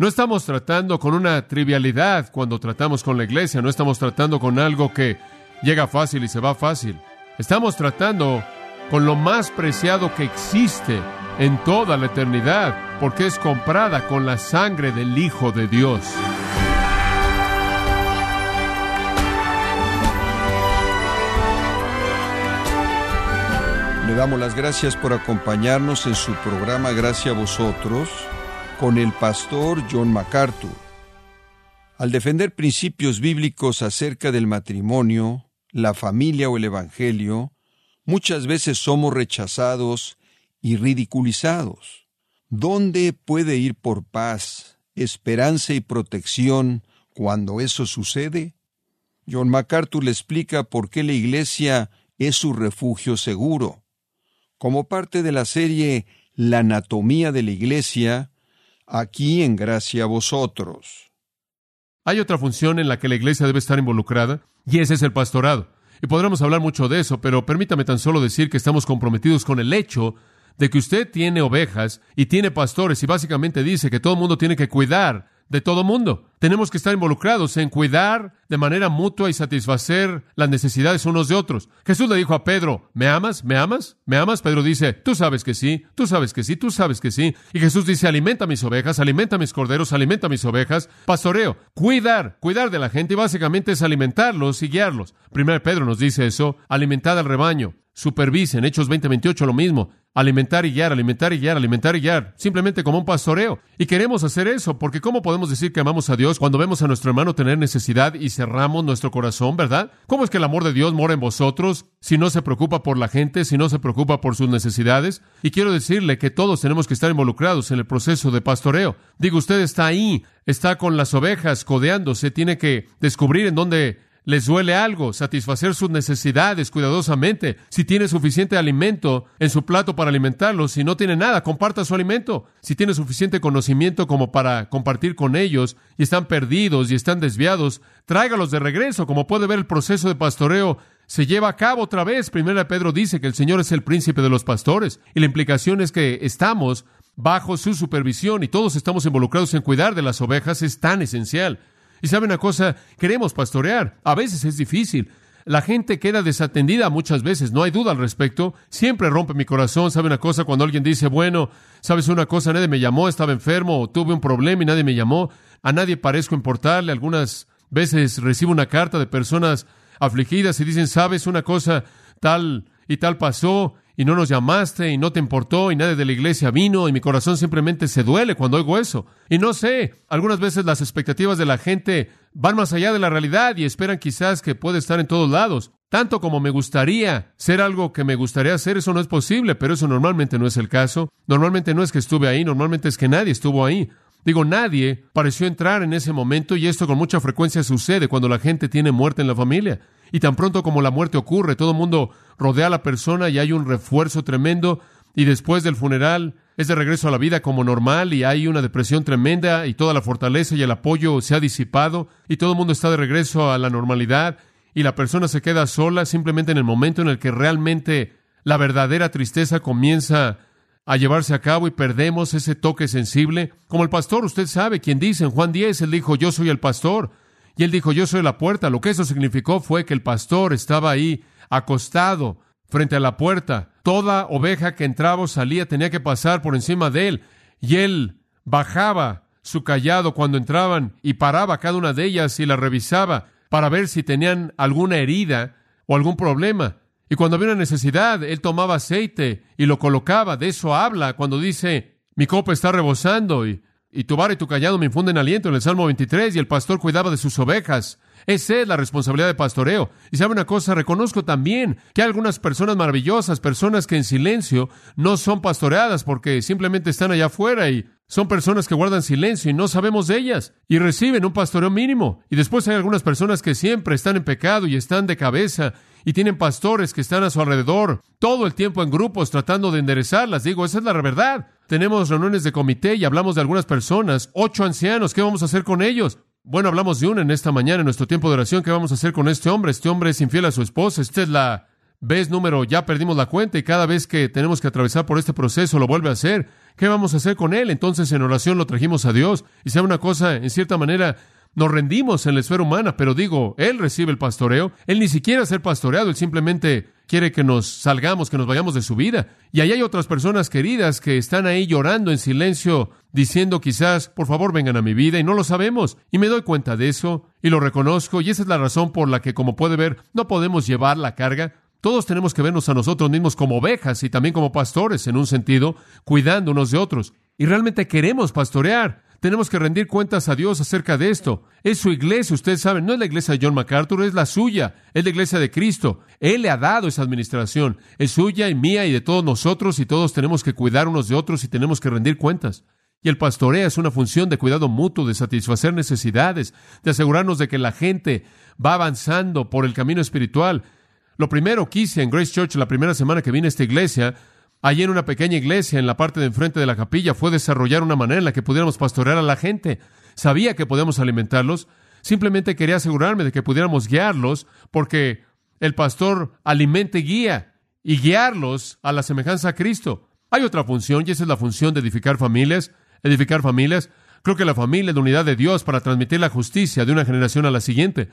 No estamos tratando con una trivialidad cuando tratamos con la iglesia, no estamos tratando con algo que llega fácil y se va fácil. Estamos tratando con lo más preciado que existe en toda la eternidad, porque es comprada con la sangre del Hijo de Dios. Le damos las gracias por acompañarnos en su programa Gracias a vosotros con el pastor John MacArthur. Al defender principios bíblicos acerca del matrimonio, la familia o el Evangelio, muchas veces somos rechazados y ridiculizados. ¿Dónde puede ir por paz, esperanza y protección cuando eso sucede? John MacArthur le explica por qué la Iglesia es su refugio seguro. Como parte de la serie La anatomía de la Iglesia, aquí en gracia a vosotros. Hay otra función en la que la iglesia debe estar involucrada, y ese es el pastorado. Y podremos hablar mucho de eso, pero permítame tan solo decir que estamos comprometidos con el hecho de que usted tiene ovejas y tiene pastores, y básicamente dice que todo el mundo tiene que cuidar de todo mundo. Tenemos que estar involucrados en cuidar de manera mutua y satisfacer las necesidades unos de otros. Jesús le dijo a Pedro, ¿me amas? ¿Me amas? ¿Me amas? Pedro dice, tú sabes que sí, tú sabes que sí, tú sabes que sí. Y Jesús dice, alimenta mis ovejas, alimenta mis corderos, alimenta mis ovejas. Pastoreo, cuidar, cuidar de la gente y básicamente es alimentarlos y guiarlos. Primero Pedro nos dice eso, alimentad al rebaño supervisen. Hechos 20:28 lo mismo. Alimentar y guiar, alimentar y guiar, alimentar y guiar. Simplemente como un pastoreo. Y queremos hacer eso, porque ¿cómo podemos decir que amamos a Dios cuando vemos a nuestro hermano tener necesidad y cerramos nuestro corazón, verdad? ¿Cómo es que el amor de Dios mora en vosotros si no se preocupa por la gente, si no se preocupa por sus necesidades? Y quiero decirle que todos tenemos que estar involucrados en el proceso de pastoreo. Digo, usted está ahí, está con las ovejas codeándose, tiene que descubrir en dónde les duele algo, satisfacer sus necesidades cuidadosamente. Si tiene suficiente alimento en su plato para alimentarlos, si no tiene nada, comparta su alimento. Si tiene suficiente conocimiento como para compartir con ellos y están perdidos y están desviados, tráigalos de regreso. Como puede ver, el proceso de pastoreo se lleva a cabo otra vez. Primera Pedro dice que el Señor es el príncipe de los pastores y la implicación es que estamos bajo su supervisión y todos estamos involucrados en cuidar de las ovejas es tan esencial. Y sabe una cosa, queremos pastorear. A veces es difícil. La gente queda desatendida muchas veces, no hay duda al respecto. Siempre rompe mi corazón. ¿Sabe una cosa? Cuando alguien dice, bueno, ¿sabes una cosa? Nadie me llamó, estaba enfermo, o tuve un problema y nadie me llamó. A nadie parezco importarle. Algunas veces recibo una carta de personas afligidas y dicen, ¿sabes una cosa? Tal y tal pasó y no nos llamaste y no te importó y nadie de la iglesia vino y mi corazón simplemente se duele cuando oigo eso. Y no sé, algunas veces las expectativas de la gente van más allá de la realidad y esperan quizás que puede estar en todos lados. Tanto como me gustaría ser algo que me gustaría hacer, eso no es posible, pero eso normalmente no es el caso. Normalmente no es que estuve ahí, normalmente es que nadie estuvo ahí. Digo, nadie pareció entrar en ese momento y esto con mucha frecuencia sucede cuando la gente tiene muerte en la familia. Y tan pronto como la muerte ocurre, todo el mundo rodea a la persona y hay un refuerzo tremendo y después del funeral es de regreso a la vida como normal y hay una depresión tremenda y toda la fortaleza y el apoyo se ha disipado y todo el mundo está de regreso a la normalidad y la persona se queda sola simplemente en el momento en el que realmente la verdadera tristeza comienza a llevarse a cabo y perdemos ese toque sensible. Como el pastor, usted sabe, quien dice en Juan 10, él dijo, yo soy el pastor. Y él dijo, yo soy la puerta. Lo que eso significó fue que el pastor estaba ahí acostado frente a la puerta. Toda oveja que entraba o salía tenía que pasar por encima de él. Y él bajaba su callado cuando entraban y paraba cada una de ellas y la revisaba para ver si tenían alguna herida o algún problema. Y cuando había una necesidad, él tomaba aceite y lo colocaba. De eso habla cuando dice, mi copa está rebosando y y tu vara y tu callado me infunden aliento en el Salmo 23 y el pastor cuidaba de sus ovejas. Esa es la responsabilidad de pastoreo. Y sabe una cosa, reconozco también que hay algunas personas maravillosas, personas que en silencio no son pastoreadas porque simplemente están allá afuera y son personas que guardan silencio y no sabemos de ellas y reciben un pastoreo mínimo. Y después hay algunas personas que siempre están en pecado y están de cabeza y tienen pastores que están a su alrededor todo el tiempo en grupos tratando de enderezarlas. Digo, esa es la verdad. Tenemos reuniones de comité y hablamos de algunas personas, ocho ancianos, ¿qué vamos a hacer con ellos? Bueno, hablamos de una en esta mañana, en nuestro tiempo de oración, ¿qué vamos a hacer con este hombre? Este hombre es infiel a su esposa, esta es la vez número, ya perdimos la cuenta y cada vez que tenemos que atravesar por este proceso lo vuelve a hacer. ¿Qué vamos a hacer con él? Entonces en oración lo trajimos a Dios. Y sea una cosa, en cierta manera, nos rendimos en la esfera humana, pero digo, Él recibe el pastoreo. Él ni siquiera ser pastoreado, Él simplemente quiere que nos salgamos, que nos vayamos de su vida. Y ahí hay otras personas queridas que están ahí llorando en silencio, diciendo quizás, por favor vengan a mi vida, y no lo sabemos. Y me doy cuenta de eso, y lo reconozco, y esa es la razón por la que, como puede ver, no podemos llevar la carga. Todos tenemos que vernos a nosotros mismos como ovejas y también como pastores, en un sentido, cuidando unos de otros. Y realmente queremos pastorear. Tenemos que rendir cuentas a Dios acerca de esto. Es su iglesia, ustedes saben, no es la iglesia de John MacArthur, es la suya, es la iglesia de Cristo. Él le ha dado esa administración, es suya y mía y de todos nosotros y todos tenemos que cuidar unos de otros y tenemos que rendir cuentas. Y el pastoreo es una función de cuidado mutuo, de satisfacer necesidades, de asegurarnos de que la gente va avanzando por el camino espiritual. Lo primero que hice en Grace Church la primera semana que vine a esta iglesia allí en una pequeña iglesia en la parte de enfrente de la capilla fue desarrollar una manera en la que pudiéramos pastorear a la gente. Sabía que podíamos alimentarlos, simplemente quería asegurarme de que pudiéramos guiarlos, porque el pastor alimente guía y guiarlos a la semejanza a Cristo. Hay otra función y esa es la función de edificar familias. Edificar familias. Creo que la familia es la unidad de Dios para transmitir la justicia de una generación a la siguiente.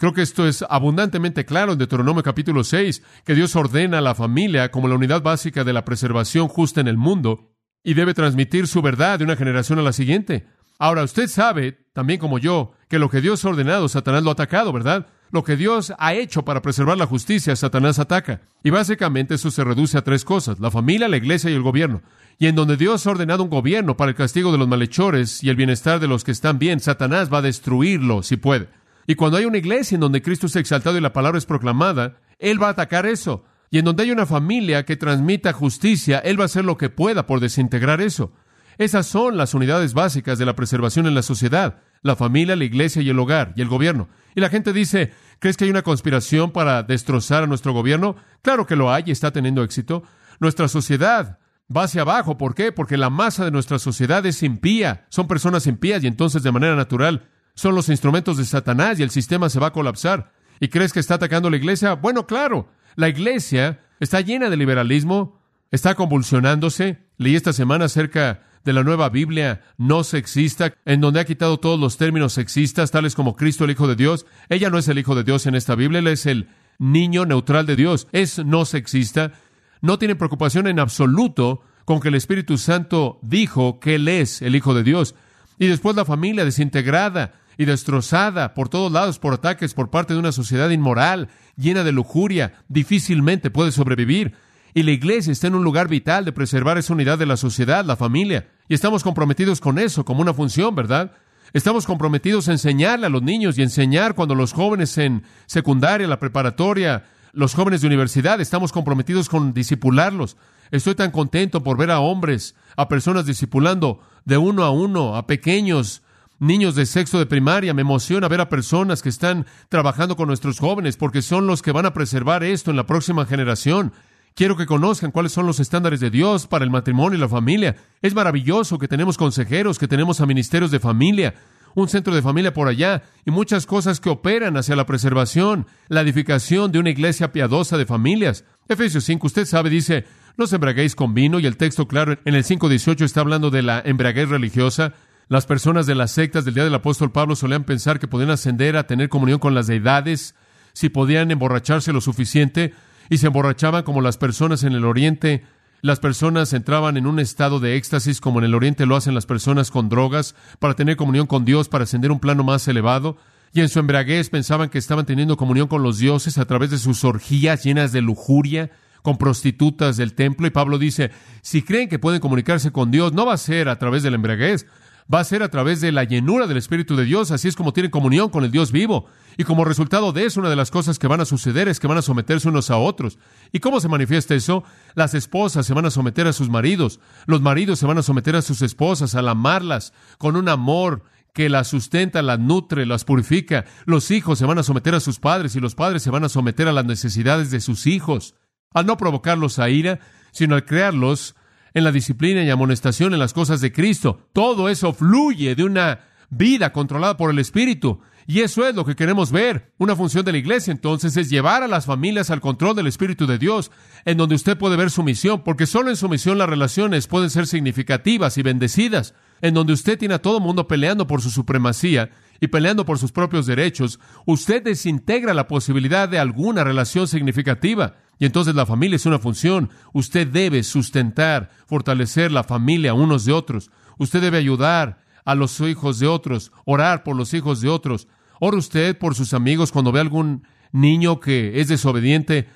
Creo que esto es abundantemente claro en Deuteronomio capítulo 6, que Dios ordena a la familia como la unidad básica de la preservación justa en el mundo y debe transmitir su verdad de una generación a la siguiente. Ahora, usted sabe, también como yo, que lo que Dios ha ordenado, Satanás lo ha atacado, ¿verdad? Lo que Dios ha hecho para preservar la justicia, Satanás ataca. Y básicamente eso se reduce a tres cosas, la familia, la iglesia y el gobierno. Y en donde Dios ha ordenado un gobierno para el castigo de los malhechores y el bienestar de los que están bien, Satanás va a destruirlo si puede. Y cuando hay una iglesia en donde Cristo es exaltado y la palabra es proclamada, Él va a atacar eso. Y en donde hay una familia que transmita justicia, Él va a hacer lo que pueda por desintegrar eso. Esas son las unidades básicas de la preservación en la sociedad, la familia, la iglesia y el hogar y el gobierno. Y la gente dice, ¿crees que hay una conspiración para destrozar a nuestro gobierno? Claro que lo hay y está teniendo éxito. Nuestra sociedad va hacia abajo. ¿Por qué? Porque la masa de nuestra sociedad es impía. Son personas impías y entonces de manera natural son los instrumentos de Satanás y el sistema se va a colapsar. ¿Y crees que está atacando la iglesia? Bueno, claro, la iglesia está llena de liberalismo, está convulsionándose. Leí esta semana acerca de la nueva Biblia no sexista, en donde ha quitado todos los términos sexistas, tales como Cristo el Hijo de Dios. Ella no es el Hijo de Dios en esta Biblia, él es el niño neutral de Dios. Es no sexista. No tiene preocupación en absoluto con que el Espíritu Santo dijo que él es el Hijo de Dios. Y después la familia desintegrada, y destrozada por todos lados por ataques por parte de una sociedad inmoral, llena de lujuria, difícilmente puede sobrevivir. Y la iglesia está en un lugar vital de preservar esa unidad de la sociedad, la familia. Y estamos comprometidos con eso como una función, ¿verdad? Estamos comprometidos a enseñarle a los niños y enseñar cuando los jóvenes en secundaria, la preparatoria, los jóvenes de universidad, estamos comprometidos con disipularlos. Estoy tan contento por ver a hombres, a personas discipulando de uno a uno, a pequeños, niños de sexto de primaria. Me emociona ver a personas que están trabajando con nuestros jóvenes porque son los que van a preservar esto en la próxima generación. Quiero que conozcan cuáles son los estándares de Dios para el matrimonio y la familia. Es maravilloso que tenemos consejeros, que tenemos a ministerios de familia, un centro de familia por allá y muchas cosas que operan hacia la preservación, la edificación de una iglesia piadosa de familias. Efesios 5, usted sabe, dice, no os embraguéis con vino y el texto claro en el 5.18 está hablando de la embriaguez religiosa. Las personas de las sectas del día del apóstol Pablo solían pensar que podían ascender a tener comunión con las deidades si podían emborracharse lo suficiente y se emborrachaban como las personas en el oriente. Las personas entraban en un estado de éxtasis como en el oriente lo hacen las personas con drogas para tener comunión con Dios, para ascender un plano más elevado. Y en su embriaguez pensaban que estaban teniendo comunión con los dioses a través de sus orgías llenas de lujuria con prostitutas del templo. Y Pablo dice, si creen que pueden comunicarse con Dios, no va a ser a través de la embriaguez, va a ser a través de la llenura del Espíritu de Dios, así es como tienen comunión con el Dios vivo. Y como resultado de eso, una de las cosas que van a suceder es que van a someterse unos a otros. ¿Y cómo se manifiesta eso? Las esposas se van a someter a sus maridos, los maridos se van a someter a sus esposas, al amarlas con un amor que las sustenta, las nutre, las purifica. Los hijos se van a someter a sus padres y los padres se van a someter a las necesidades de sus hijos. Al no provocarlos a ira, sino al crearlos en la disciplina y amonestación en las cosas de Cristo. Todo eso fluye de una vida controlada por el Espíritu. Y eso es lo que queremos ver. Una función de la iglesia entonces es llevar a las familias al control del Espíritu de Dios, en donde usted puede ver su misión, porque solo en su misión las relaciones pueden ser significativas y bendecidas, en donde usted tiene a todo mundo peleando por su supremacía y peleando por sus propios derechos, usted desintegra la posibilidad de alguna relación significativa. Y entonces la familia es una función. Usted debe sustentar, fortalecer la familia unos de otros. Usted debe ayudar a los hijos de otros, orar por los hijos de otros. Ora usted por sus amigos cuando ve algún niño que es desobediente,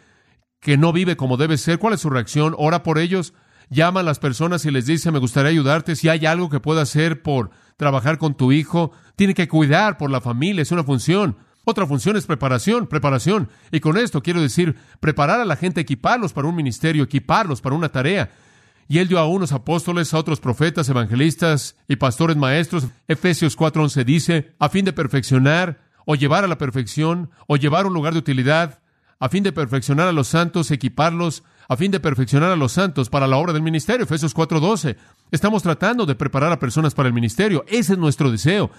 que no vive como debe ser. ¿Cuál es su reacción? Ora por ellos. Llama a las personas y les dice, me gustaría ayudarte. Si hay algo que pueda hacer por trabajar con tu hijo, tiene que cuidar por la familia, es una función. Otra función es preparación, preparación. Y con esto quiero decir, preparar a la gente, equiparlos para un ministerio, equiparlos para una tarea. Y él dio a unos apóstoles, a otros profetas, evangelistas y pastores maestros. Efesios 4:11 dice, a fin de perfeccionar o llevar a la perfección o llevar a un lugar de utilidad, a fin de perfeccionar a los santos, equiparlos, a fin de perfeccionar a los santos para la obra del ministerio. Efesios 4:12. Estamos tratando de preparar a personas para el ministerio. Ese es nuestro deseo.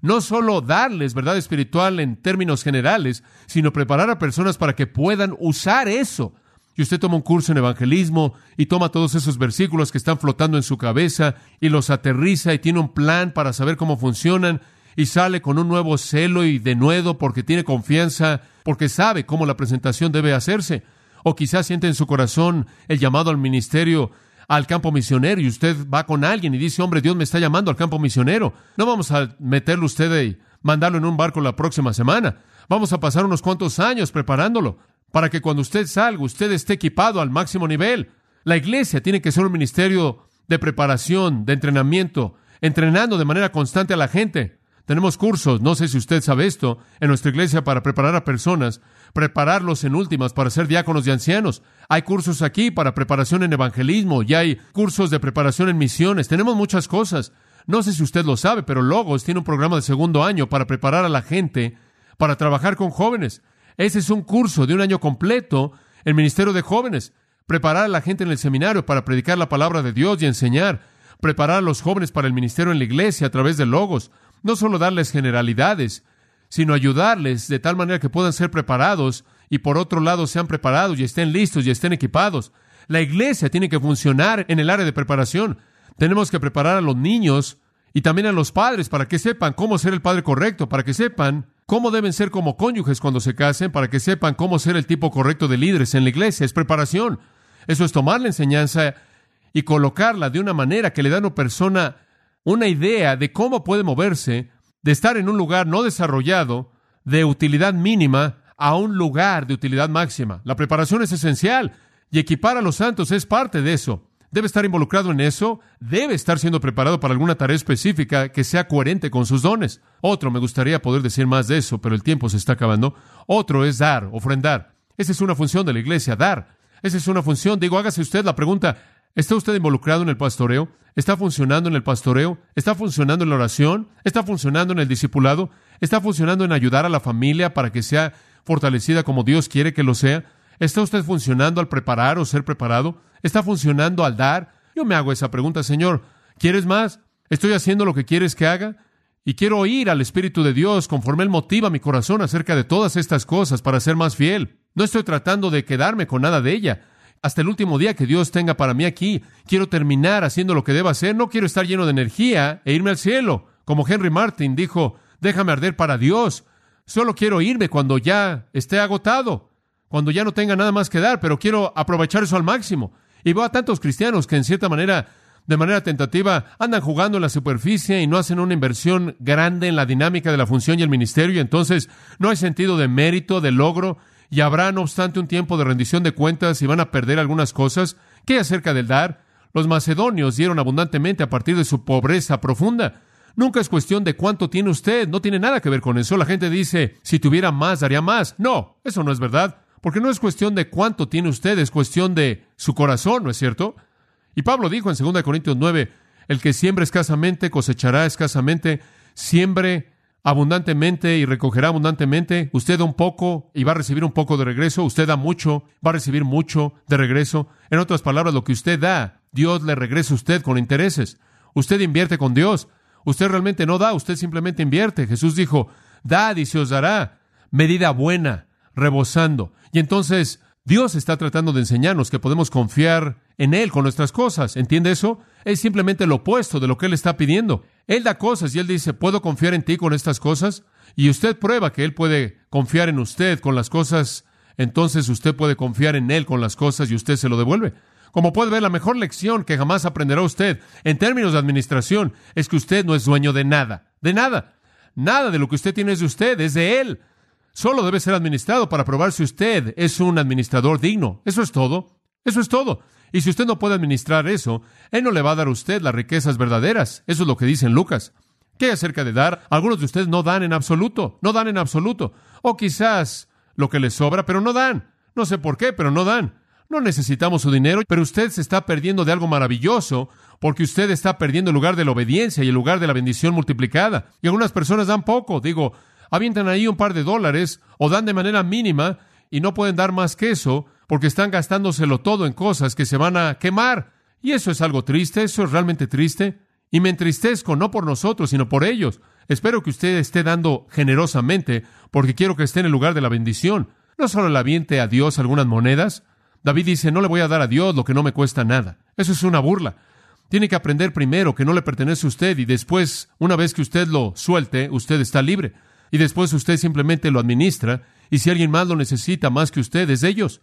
No solo darles verdad espiritual en términos generales, sino preparar a personas para que puedan usar eso y usted toma un curso en evangelismo y toma todos esos versículos que están flotando en su cabeza y los aterriza y tiene un plan para saber cómo funcionan y sale con un nuevo celo y denuedo porque tiene confianza, porque sabe cómo la presentación debe hacerse. O quizás siente en su corazón el llamado al ministerio, al campo misionero, y usted va con alguien y dice, hombre, Dios me está llamando al campo misionero. No vamos a meterlo usted y mandarlo en un barco la próxima semana. Vamos a pasar unos cuantos años preparándolo para que cuando usted salga, usted esté equipado al máximo nivel. La iglesia tiene que ser un ministerio de preparación, de entrenamiento, entrenando de manera constante a la gente. Tenemos cursos, no sé si usted sabe esto, en nuestra iglesia para preparar a personas, prepararlos en últimas para ser diáconos y ancianos. Hay cursos aquí para preparación en evangelismo y hay cursos de preparación en misiones. Tenemos muchas cosas. No sé si usted lo sabe, pero Logos tiene un programa de segundo año para preparar a la gente para trabajar con jóvenes. Ese es un curso de un año completo, el Ministerio de Jóvenes. Preparar a la gente en el seminario para predicar la palabra de Dios y enseñar. Preparar a los jóvenes para el ministerio en la iglesia a través de logos. No solo darles generalidades, sino ayudarles de tal manera que puedan ser preparados y por otro lado sean preparados y estén listos y estén equipados. La iglesia tiene que funcionar en el área de preparación. Tenemos que preparar a los niños y también a los padres para que sepan cómo ser el padre correcto, para que sepan cómo deben ser como cónyuges cuando se casen, para que sepan cómo ser el tipo correcto de líderes en la iglesia. Es preparación. Eso es tomar la enseñanza y colocarla de una manera que le da a una persona una idea de cómo puede moverse de estar en un lugar no desarrollado, de utilidad mínima, a un lugar de utilidad máxima. La preparación es esencial y equipar a los santos es parte de eso debe estar involucrado en eso, debe estar siendo preparado para alguna tarea específica que sea coherente con sus dones. Otro, me gustaría poder decir más de eso, pero el tiempo se está acabando. Otro es dar, ofrendar. Esa es una función de la iglesia, dar. Esa es una función. Digo, hágase usted la pregunta, ¿está usted involucrado en el pastoreo? ¿Está funcionando en el pastoreo? ¿Está funcionando en la oración? ¿Está funcionando en el discipulado? ¿Está funcionando en ayudar a la familia para que sea fortalecida como Dios quiere que lo sea? ¿Está usted funcionando al preparar o ser preparado? ¿Está funcionando al dar? Yo me hago esa pregunta, Señor. ¿Quieres más? ¿Estoy haciendo lo que quieres que haga? Y quiero oír al Espíritu de Dios conforme Él motiva mi corazón acerca de todas estas cosas para ser más fiel. No estoy tratando de quedarme con nada de ella. Hasta el último día que Dios tenga para mí aquí, quiero terminar haciendo lo que deba hacer. No quiero estar lleno de energía e irme al cielo. Como Henry Martin dijo, déjame arder para Dios. Solo quiero irme cuando ya esté agotado, cuando ya no tenga nada más que dar, pero quiero aprovechar eso al máximo. Y veo a tantos cristianos que en cierta manera, de manera tentativa, andan jugando en la superficie y no hacen una inversión grande en la dinámica de la función y el ministerio, y entonces no hay sentido de mérito, de logro, y habrá, no obstante, un tiempo de rendición de cuentas y van a perder algunas cosas. ¿Qué acerca del dar? Los macedonios dieron abundantemente a partir de su pobreza profunda. Nunca es cuestión de cuánto tiene usted, no tiene nada que ver con eso. La gente dice, si tuviera más, daría más. No, eso no es verdad. Porque no es cuestión de cuánto tiene usted, es cuestión de su corazón, ¿no es cierto? Y Pablo dijo en 2 Corintios 9, el que siembra escasamente cosechará escasamente, siembre abundantemente y recogerá abundantemente. Usted da un poco y va a recibir un poco de regreso. Usted da mucho, va a recibir mucho de regreso. En otras palabras, lo que usted da, Dios le regresa a usted con intereses. Usted invierte con Dios. Usted realmente no da, usted simplemente invierte. Jesús dijo, Dad y se os dará. Medida buena, rebosando. Y entonces Dios está tratando de enseñarnos que podemos confiar en Él con nuestras cosas. ¿Entiende eso? Es simplemente lo opuesto de lo que Él está pidiendo. Él da cosas y Él dice, ¿puedo confiar en ti con estas cosas? Y usted prueba que Él puede confiar en usted con las cosas, entonces usted puede confiar en Él con las cosas y usted se lo devuelve. Como puede ver, la mejor lección que jamás aprenderá usted en términos de administración es que usted no es dueño de nada, de nada. Nada de lo que usted tiene es de usted, es de Él. Solo debe ser administrado para probar si usted es un administrador digno. Eso es todo. Eso es todo. Y si usted no puede administrar eso, Él no le va a dar a usted las riquezas verdaderas. Eso es lo que dice en Lucas. ¿Qué acerca de dar? Algunos de ustedes no dan en absoluto, no dan en absoluto. O quizás lo que les sobra, pero no dan. No sé por qué, pero no dan. No necesitamos su dinero, pero usted se está perdiendo de algo maravilloso porque usted está perdiendo el lugar de la obediencia y el lugar de la bendición multiplicada. Y algunas personas dan poco, digo, avientan ahí un par de dólares o dan de manera mínima y no pueden dar más que eso porque están gastándoselo todo en cosas que se van a quemar. Y eso es algo triste, eso es realmente triste. Y me entristezco no por nosotros, sino por ellos. Espero que usted esté dando generosamente porque quiero que esté en el lugar de la bendición. No solo le aviente a Dios algunas monedas, David dice, no le voy a dar a Dios lo que no me cuesta nada. Eso es una burla. Tiene que aprender primero que no le pertenece a usted y después, una vez que usted lo suelte, usted está libre. Y después usted simplemente lo administra y si alguien más lo necesita más que usted, es de ellos.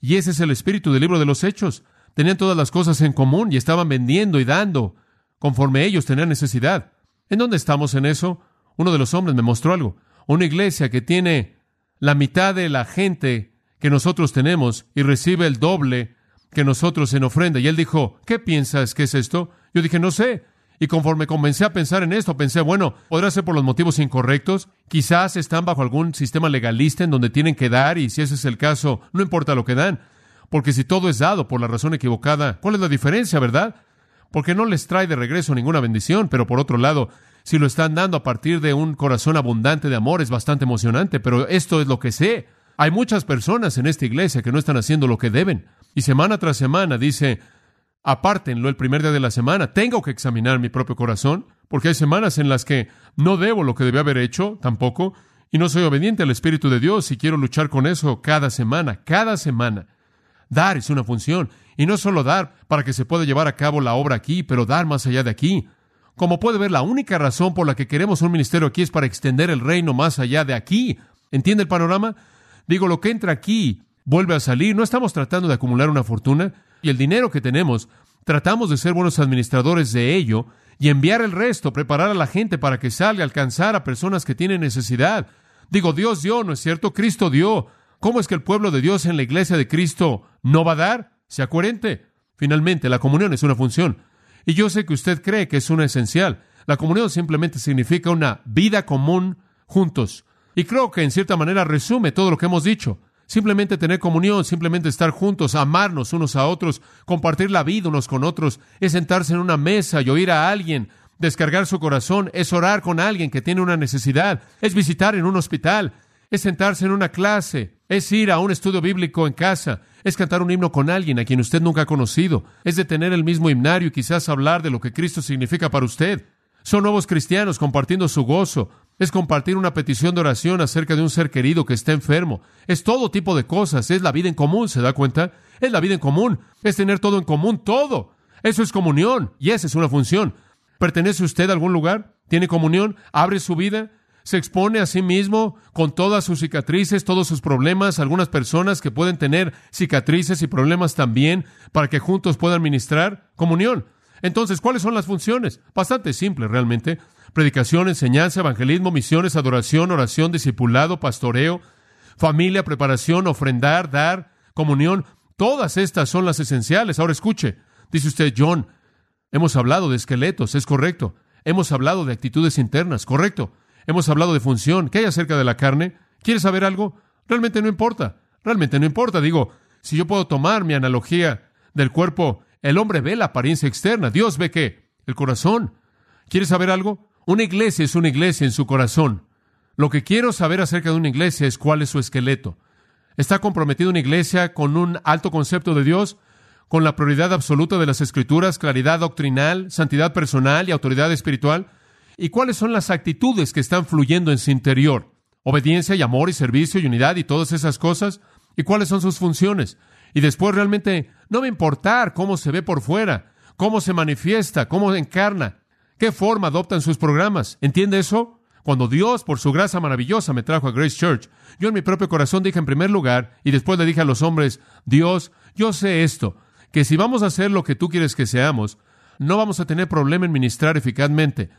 Y ese es el espíritu del libro de los hechos. Tenían todas las cosas en común y estaban vendiendo y dando conforme ellos tenían necesidad. ¿En dónde estamos en eso? Uno de los hombres me mostró algo. Una iglesia que tiene la mitad de la gente que nosotros tenemos y recibe el doble que nosotros en ofrenda. Y él dijo, ¿qué piensas que es esto? Yo dije, no sé. Y conforme comencé a pensar en esto, pensé, bueno, podrá ser por los motivos incorrectos. Quizás están bajo algún sistema legalista en donde tienen que dar y si ese es el caso, no importa lo que dan. Porque si todo es dado por la razón equivocada, ¿cuál es la diferencia, verdad? Porque no les trae de regreso ninguna bendición, pero por otro lado, si lo están dando a partir de un corazón abundante de amor, es bastante emocionante, pero esto es lo que sé. Hay muchas personas en esta iglesia que no están haciendo lo que deben. Y semana tras semana dice, apártenlo el primer día de la semana. Tengo que examinar mi propio corazón, porque hay semanas en las que no debo lo que debía haber hecho tampoco, y no soy obediente al Espíritu de Dios y quiero luchar con eso cada semana, cada semana. Dar es una función, y no solo dar para que se pueda llevar a cabo la obra aquí, pero dar más allá de aquí. Como puede ver, la única razón por la que queremos un ministerio aquí es para extender el reino más allá de aquí. ¿Entiende el panorama? Digo, lo que entra aquí vuelve a salir. No estamos tratando de acumular una fortuna y el dinero que tenemos, tratamos de ser buenos administradores de ello y enviar el resto, preparar a la gente para que salga alcanzar a personas que tienen necesidad. Digo, Dios dio, ¿no es cierto? Cristo dio. ¿Cómo es que el pueblo de Dios en la iglesia de Cristo no va a dar? Sea coherente. Finalmente, la comunión es una función. Y yo sé que usted cree que es una esencial. La comunión simplemente significa una vida común juntos. Y creo que en cierta manera resume todo lo que hemos dicho. Simplemente tener comunión, simplemente estar juntos, amarnos unos a otros, compartir la vida unos con otros, es sentarse en una mesa y oír a alguien, descargar su corazón, es orar con alguien que tiene una necesidad, es visitar en un hospital, es sentarse en una clase, es ir a un estudio bíblico en casa, es cantar un himno con alguien a quien usted nunca ha conocido, es de tener el mismo himnario y quizás hablar de lo que Cristo significa para usted. Son nuevos cristianos compartiendo su gozo, es compartir una petición de oración acerca de un ser querido que está enfermo. Es todo tipo de cosas. Es la vida en común, ¿se da cuenta? Es la vida en común. Es tener todo en común, todo. Eso es comunión y esa es una función. ¿Pertenece usted a algún lugar? ¿Tiene comunión? ¿Abre su vida? ¿Se expone a sí mismo con todas sus cicatrices, todos sus problemas? Algunas personas que pueden tener cicatrices y problemas también para que juntos puedan ministrar comunión. Entonces, ¿cuáles son las funciones? Bastante simple realmente predicación, enseñanza, evangelismo, misiones, adoración, oración, discipulado, pastoreo, familia, preparación, ofrendar, dar, comunión. Todas estas son las esenciales. Ahora escuche, dice usted, John, hemos hablado de esqueletos, es correcto. Hemos hablado de actitudes internas, correcto. Hemos hablado de función. ¿Qué hay acerca de la carne? ¿Quieres saber algo? Realmente no importa. Realmente no importa. Digo, si yo puedo tomar mi analogía del cuerpo, el hombre ve la apariencia externa. Dios ve qué? El corazón. ¿Quieres saber algo? Una iglesia es una iglesia en su corazón. Lo que quiero saber acerca de una iglesia es cuál es su esqueleto. ¿Está comprometida una iglesia con un alto concepto de Dios? ¿Con la prioridad absoluta de las escrituras, claridad doctrinal, santidad personal y autoridad espiritual? y cuáles son las actitudes que están fluyendo en su interior. Obediencia y amor y servicio y unidad y todas esas cosas. ¿Y cuáles son sus funciones? Y después realmente no me importar cómo se ve por fuera, cómo se manifiesta, cómo encarna, qué forma adoptan sus programas. ¿Entiende eso? Cuando Dios, por su gracia maravillosa, me trajo a Grace Church, yo en mi propio corazón dije en primer lugar, y después le dije a los hombres, Dios, yo sé esto, que si vamos a hacer lo que tú quieres que seamos, no vamos a tener problema en ministrar eficazmente,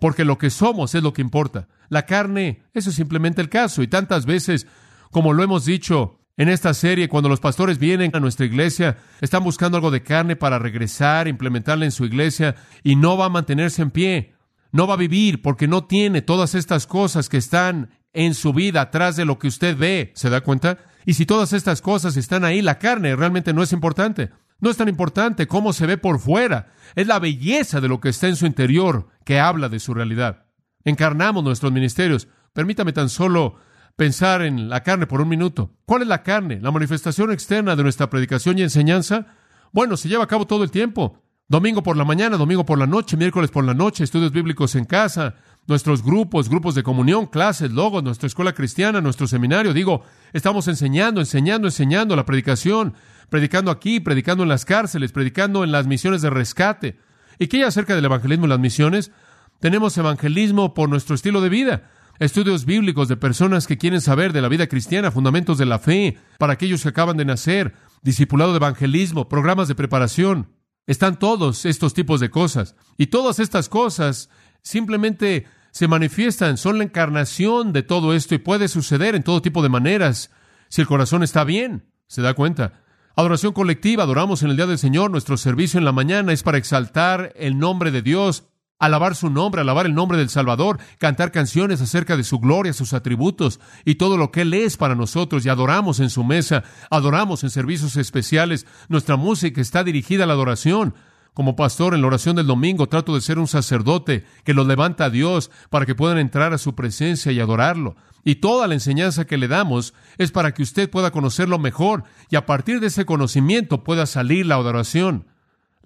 porque lo que somos es lo que importa. La carne, eso es simplemente el caso, y tantas veces, como lo hemos dicho, en esta serie, cuando los pastores vienen a nuestra iglesia, están buscando algo de carne para regresar, implementarla en su iglesia y no va a mantenerse en pie. No va a vivir porque no tiene todas estas cosas que están en su vida atrás de lo que usted ve. ¿Se da cuenta? Y si todas estas cosas están ahí, la carne realmente no es importante. No es tan importante cómo se ve por fuera. Es la belleza de lo que está en su interior que habla de su realidad. Encarnamos nuestros ministerios. Permítame tan solo pensar en la carne por un minuto. ¿Cuál es la carne? La manifestación externa de nuestra predicación y enseñanza. Bueno, se lleva a cabo todo el tiempo. Domingo por la mañana, domingo por la noche, miércoles por la noche, estudios bíblicos en casa, nuestros grupos, grupos de comunión, clases, logos, nuestra escuela cristiana, nuestro seminario. Digo, estamos enseñando, enseñando, enseñando la predicación, predicando aquí, predicando en las cárceles, predicando en las misiones de rescate. ¿Y qué hay acerca del evangelismo en las misiones? Tenemos evangelismo por nuestro estilo de vida estudios bíblicos de personas que quieren saber de la vida cristiana, fundamentos de la fe, para aquellos que acaban de nacer, discipulado de evangelismo, programas de preparación. Están todos estos tipos de cosas. Y todas estas cosas simplemente se manifiestan, son la encarnación de todo esto y puede suceder en todo tipo de maneras si el corazón está bien. ¿Se da cuenta? Adoración colectiva, adoramos en el día del Señor, nuestro servicio en la mañana es para exaltar el nombre de Dios alabar su nombre, alabar el nombre del Salvador, cantar canciones acerca de su gloria, sus atributos y todo lo que Él es para nosotros y adoramos en su mesa, adoramos en servicios especiales. Nuestra música está dirigida a la adoración. Como pastor en la oración del domingo trato de ser un sacerdote que los levanta a Dios para que puedan entrar a su presencia y adorarlo. Y toda la enseñanza que le damos es para que usted pueda conocerlo mejor y a partir de ese conocimiento pueda salir la adoración.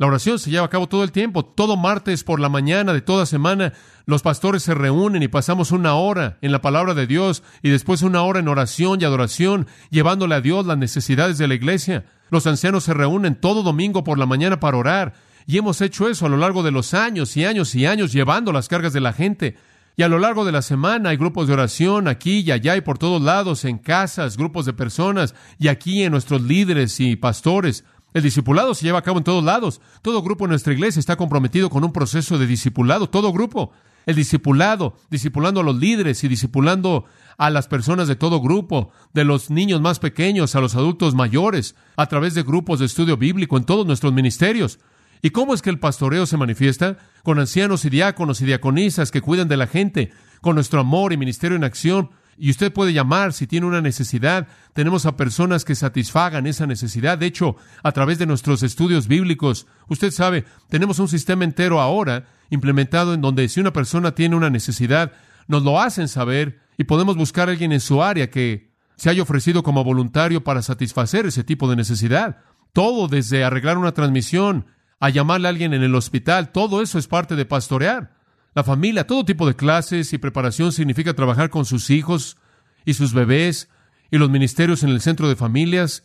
La oración se lleva a cabo todo el tiempo. Todo martes por la mañana de toda semana, los pastores se reúnen y pasamos una hora en la palabra de Dios y después una hora en oración y adoración, llevándole a Dios las necesidades de la iglesia. Los ancianos se reúnen todo domingo por la mañana para orar. Y hemos hecho eso a lo largo de los años y años y años, llevando las cargas de la gente. Y a lo largo de la semana hay grupos de oración aquí y allá y por todos lados, en casas, grupos de personas, y aquí en nuestros líderes y pastores. El discipulado se lleva a cabo en todos lados. Todo grupo en nuestra iglesia está comprometido con un proceso de discipulado. Todo grupo. El discipulado, discipulando a los líderes y discipulando a las personas de todo grupo, de los niños más pequeños a los adultos mayores, a través de grupos de estudio bíblico en todos nuestros ministerios. ¿Y cómo es que el pastoreo se manifiesta? Con ancianos y diáconos y diaconisas que cuidan de la gente, con nuestro amor y ministerio en acción, y usted puede llamar si tiene una necesidad. Tenemos a personas que satisfagan esa necesidad. De hecho, a través de nuestros estudios bíblicos, usted sabe, tenemos un sistema entero ahora implementado en donde si una persona tiene una necesidad, nos lo hacen saber y podemos buscar a alguien en su área que se haya ofrecido como voluntario para satisfacer ese tipo de necesidad. Todo desde arreglar una transmisión a llamarle a alguien en el hospital, todo eso es parte de pastorear. La familia, todo tipo de clases y preparación significa trabajar con sus hijos y sus bebés y los ministerios en el centro de familias.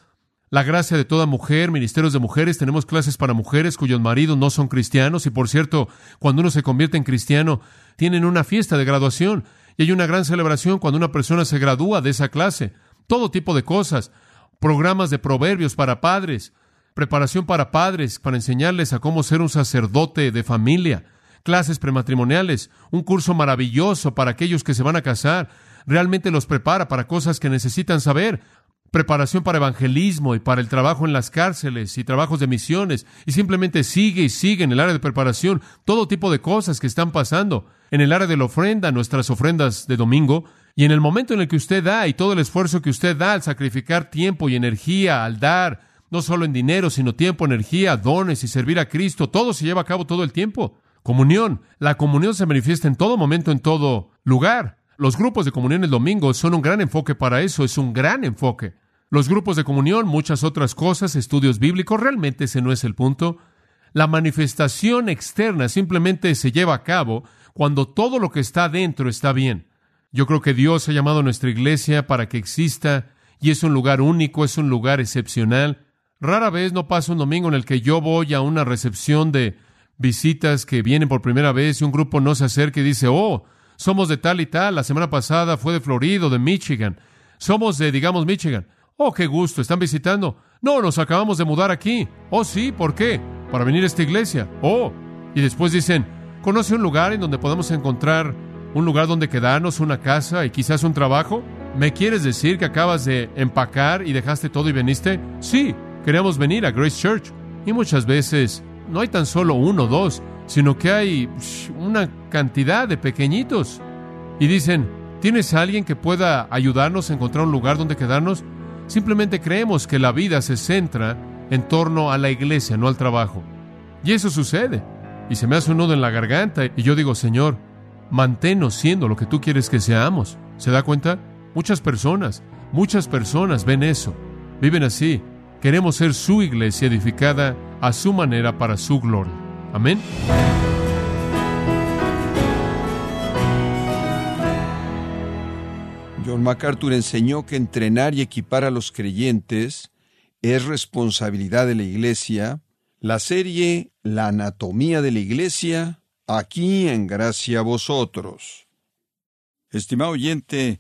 La gracia de toda mujer, ministerios de mujeres, tenemos clases para mujeres cuyos maridos no son cristianos y por cierto, cuando uno se convierte en cristiano, tienen una fiesta de graduación y hay una gran celebración cuando una persona se gradúa de esa clase. Todo tipo de cosas, programas de proverbios para padres, preparación para padres, para enseñarles a cómo ser un sacerdote de familia clases prematrimoniales, un curso maravilloso para aquellos que se van a casar, realmente los prepara para cosas que necesitan saber, preparación para evangelismo y para el trabajo en las cárceles y trabajos de misiones, y simplemente sigue y sigue en el área de preparación todo tipo de cosas que están pasando, en el área de la ofrenda, nuestras ofrendas de domingo, y en el momento en el que usted da y todo el esfuerzo que usted da al sacrificar tiempo y energía, al dar, no solo en dinero, sino tiempo, energía, dones y servir a Cristo, todo se lleva a cabo todo el tiempo. Comunión. La comunión se manifiesta en todo momento, en todo lugar. Los grupos de comunión el domingo son un gran enfoque para eso, es un gran enfoque. Los grupos de comunión, muchas otras cosas, estudios bíblicos, realmente ese no es el punto. La manifestación externa simplemente se lleva a cabo cuando todo lo que está dentro está bien. Yo creo que Dios ha llamado a nuestra iglesia para que exista y es un lugar único, es un lugar excepcional. Rara vez no pasa un domingo en el que yo voy a una recepción de visitas que vienen por primera vez y un grupo no se acerca y dice, oh, somos de tal y tal, la semana pasada fue de Florida de Michigan, somos de, digamos, Michigan. Oh, qué gusto, están visitando. No, nos acabamos de mudar aquí. Oh, sí, ¿por qué? Para venir a esta iglesia. Oh, y después dicen, ¿conoce un lugar en donde podemos encontrar un lugar donde quedarnos, una casa y quizás un trabajo? ¿Me quieres decir que acabas de empacar y dejaste todo y viniste? Sí, queríamos venir a Grace Church. Y muchas veces no hay tan solo uno o dos, sino que hay una cantidad de pequeñitos. Y dicen, ¿tienes alguien que pueda ayudarnos a encontrar un lugar donde quedarnos? Simplemente creemos que la vida se centra en torno a la iglesia, no al trabajo. Y eso sucede. Y se me hace un nudo en la garganta y yo digo, Señor, manténnos siendo lo que tú quieres que seamos. ¿Se da cuenta? Muchas personas, muchas personas ven eso, viven así. Queremos ser su iglesia edificada a su manera para su gloria. Amén. John MacArthur enseñó que entrenar y equipar a los creyentes es responsabilidad de la iglesia. La serie La anatomía de la iglesia aquí en gracia a vosotros. Estimado oyente,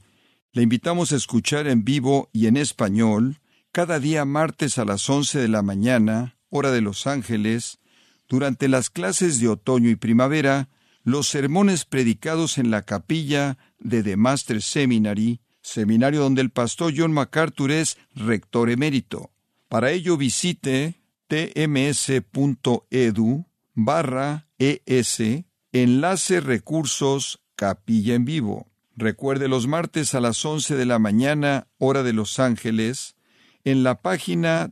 le invitamos a escuchar en vivo y en español cada día martes a las once de la mañana, hora de Los Ángeles, durante las clases de otoño y primavera, los sermones predicados en la capilla de The Master Seminary, seminario donde el pastor John MacArthur es rector emérito. Para ello visite tms.edu barra ES, enlace recursos Capilla en Vivo. Recuerde los martes a las 11 de la mañana, hora de Los Ángeles, en la página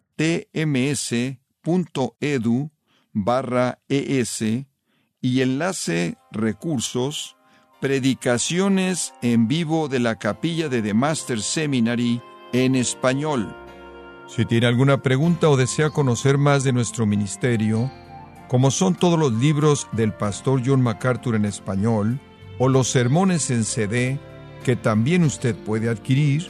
y enlace recursos, predicaciones en vivo de la capilla de The Master Seminary en español. Si tiene alguna pregunta o desea conocer más de nuestro ministerio, como son todos los libros del pastor John MacArthur en español, o los sermones en CD, que también usted puede adquirir,